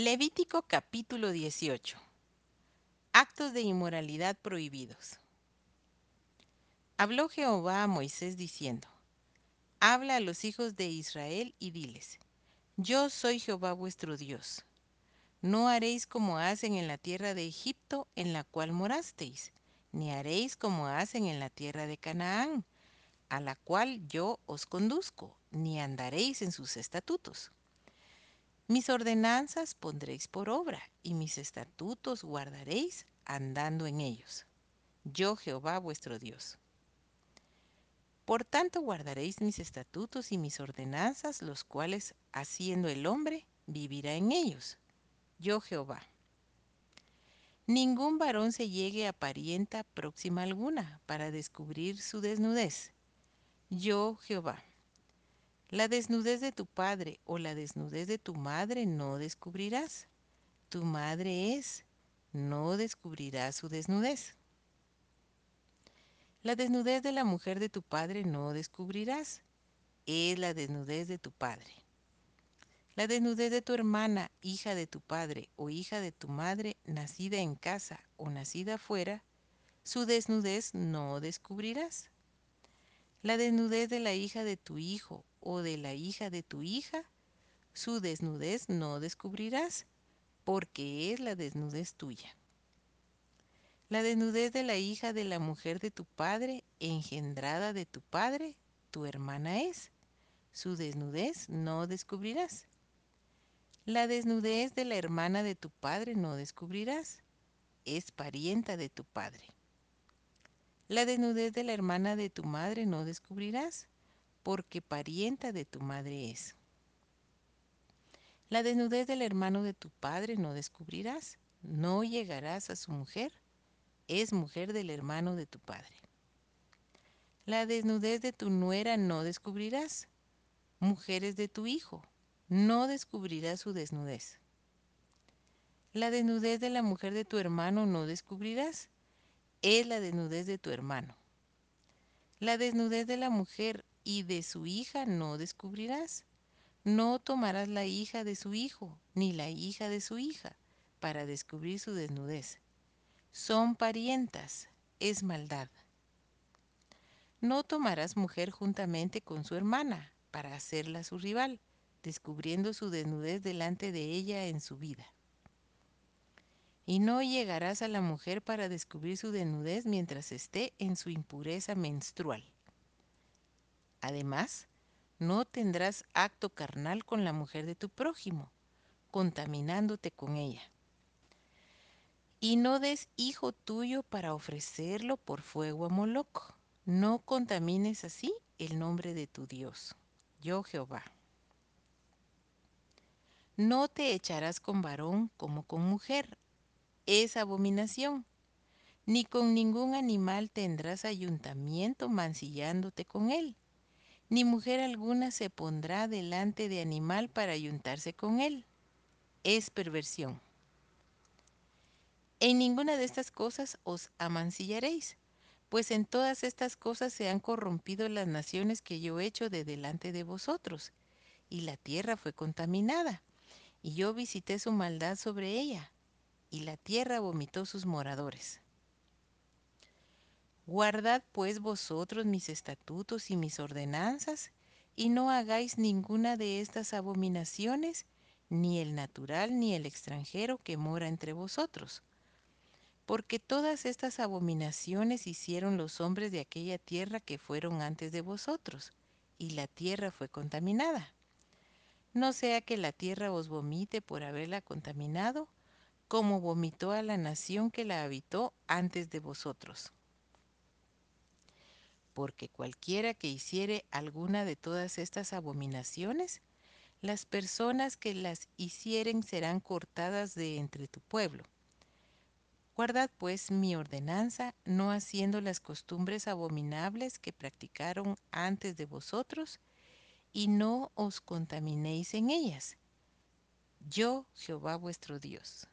Levítico capítulo 18. Actos de inmoralidad prohibidos. Habló Jehová a Moisés diciendo, Habla a los hijos de Israel y diles, Yo soy Jehová vuestro Dios. No haréis como hacen en la tierra de Egipto en la cual morasteis, ni haréis como hacen en la tierra de Canaán, a la cual yo os conduzco, ni andaréis en sus estatutos. Mis ordenanzas pondréis por obra, y mis estatutos guardaréis andando en ellos. Yo Jehová vuestro Dios. Por tanto guardaréis mis estatutos y mis ordenanzas, los cuales, haciendo el hombre, vivirá en ellos. Yo Jehová. Ningún varón se llegue a parienta próxima alguna para descubrir su desnudez. Yo Jehová. La desnudez de tu padre o la desnudez de tu madre no descubrirás. Tu madre es, no descubrirás su desnudez. La desnudez de la mujer de tu padre no descubrirás. Es la desnudez de tu padre. La desnudez de tu hermana, hija de tu padre o hija de tu madre, nacida en casa o nacida afuera, su desnudez no descubrirás. La desnudez de la hija de tu hijo o de la hija de tu hija, su desnudez no descubrirás, porque es la desnudez tuya. La desnudez de la hija de la mujer de tu padre, engendrada de tu padre, tu hermana es. Su desnudez no descubrirás. La desnudez de la hermana de tu padre no descubrirás. Es parienta de tu padre. La desnudez de la hermana de tu madre no descubrirás porque parienta de tu madre es. La desnudez del hermano de tu padre no descubrirás, no llegarás a su mujer, es mujer del hermano de tu padre. La desnudez de tu nuera no descubrirás, mujeres de tu hijo, no descubrirás su desnudez. La desnudez de la mujer de tu hermano no descubrirás, es la desnudez de tu hermano. La desnudez de la mujer y de su hija no descubrirás. No tomarás la hija de su hijo, ni la hija de su hija, para descubrir su desnudez. Son parientas, es maldad. No tomarás mujer juntamente con su hermana, para hacerla su rival, descubriendo su desnudez delante de ella en su vida. Y no llegarás a la mujer para descubrir su desnudez mientras esté en su impureza menstrual. Además, no tendrás acto carnal con la mujer de tu prójimo, contaminándote con ella. Y no des hijo tuyo para ofrecerlo por fuego a Moloc. No contamines así el nombre de tu Dios, yo Jehová. No te echarás con varón como con mujer, es abominación. Ni con ningún animal tendrás ayuntamiento mancillándote con él ni mujer alguna se pondrá delante de animal para ayuntarse con él. Es perversión. En ninguna de estas cosas os amancillaréis, pues en todas estas cosas se han corrompido las naciones que yo he hecho de delante de vosotros, y la tierra fue contaminada, y yo visité su maldad sobre ella, y la tierra vomitó sus moradores. Guardad pues vosotros mis estatutos y mis ordenanzas, y no hagáis ninguna de estas abominaciones, ni el natural ni el extranjero que mora entre vosotros. Porque todas estas abominaciones hicieron los hombres de aquella tierra que fueron antes de vosotros, y la tierra fue contaminada. No sea que la tierra os vomite por haberla contaminado, como vomitó a la nación que la habitó antes de vosotros porque cualquiera que hiciere alguna de todas estas abominaciones, las personas que las hicieren serán cortadas de entre tu pueblo. Guardad pues mi ordenanza, no haciendo las costumbres abominables que practicaron antes de vosotros, y no os contaminéis en ellas. Yo, Jehová vuestro Dios.